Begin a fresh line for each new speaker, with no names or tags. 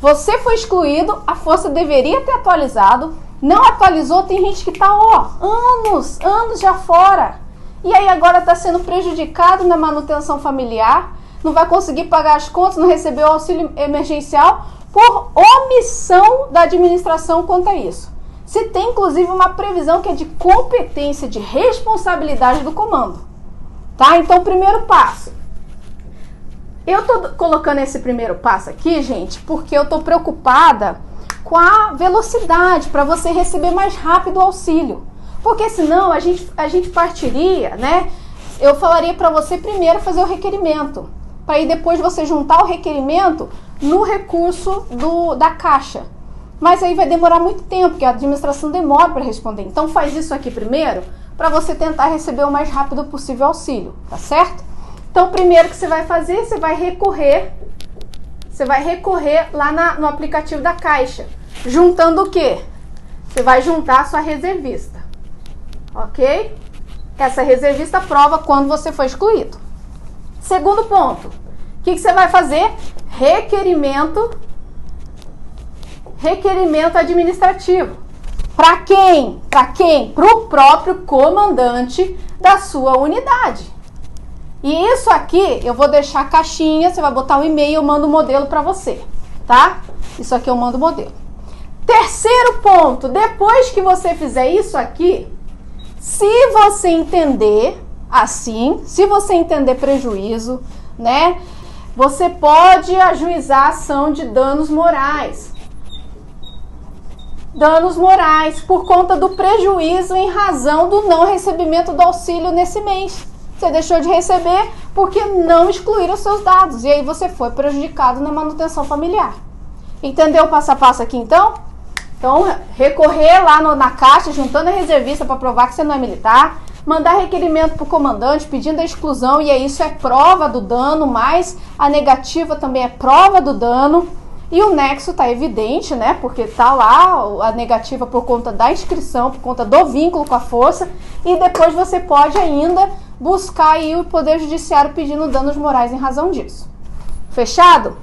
Você foi excluído, a força deveria ter atualizado, não atualizou, tem gente que está, ó, anos, anos já fora. E aí agora está sendo prejudicado na manutenção familiar, não vai conseguir pagar as contas, não recebeu auxílio emergencial por omissão da administração quanto a isso. Se tem inclusive uma previsão que é de competência, de responsabilidade do comando. Tá? Então, primeiro passo. Eu tô colocando esse primeiro passo aqui, gente, porque eu tô preocupada com a velocidade para você receber mais rápido o auxílio. Porque senão a gente, a gente partiria, né? Eu falaria para você primeiro fazer o requerimento, para aí depois você juntar o requerimento no recurso do, da caixa. Mas aí vai demorar muito tempo, porque a administração demora para responder. Então faz isso aqui primeiro, para você tentar receber o mais rápido possível o auxílio, tá certo? Então, primeiro que você vai fazer, você vai recorrer, você vai recorrer lá na, no aplicativo da Caixa, juntando o quê? Você vai juntar a sua reservista, ok? Essa reservista prova quando você foi excluído. Segundo ponto, o que, que você vai fazer? Requerimento requerimento administrativo. Para quem? Para quem? Para o próprio comandante da sua unidade. E isso aqui eu vou deixar a caixinha, você vai botar o e-mail, eu mando o modelo para você, tá? Isso aqui eu mando o modelo. Terceiro ponto, depois que você fizer isso aqui, se você entender assim, se você entender prejuízo, né? Você pode ajuizar a ação de danos morais danos morais por conta do prejuízo em razão do não recebimento do auxílio nesse mês. Você deixou de receber porque não excluíram seus dados e aí você foi prejudicado na manutenção familiar. Entendeu o passo a passo aqui então? Então, recorrer lá no, na caixa, juntando a reservista para provar que você não é militar, mandar requerimento para o comandante pedindo a exclusão, e aí isso é prova do dano, mas a negativa também é prova do dano. E o nexo está evidente, né? Porque tá lá a negativa por conta da inscrição, por conta do vínculo com a força, e depois você pode ainda buscar aí o Poder Judiciário pedindo danos morais em razão disso. Fechado?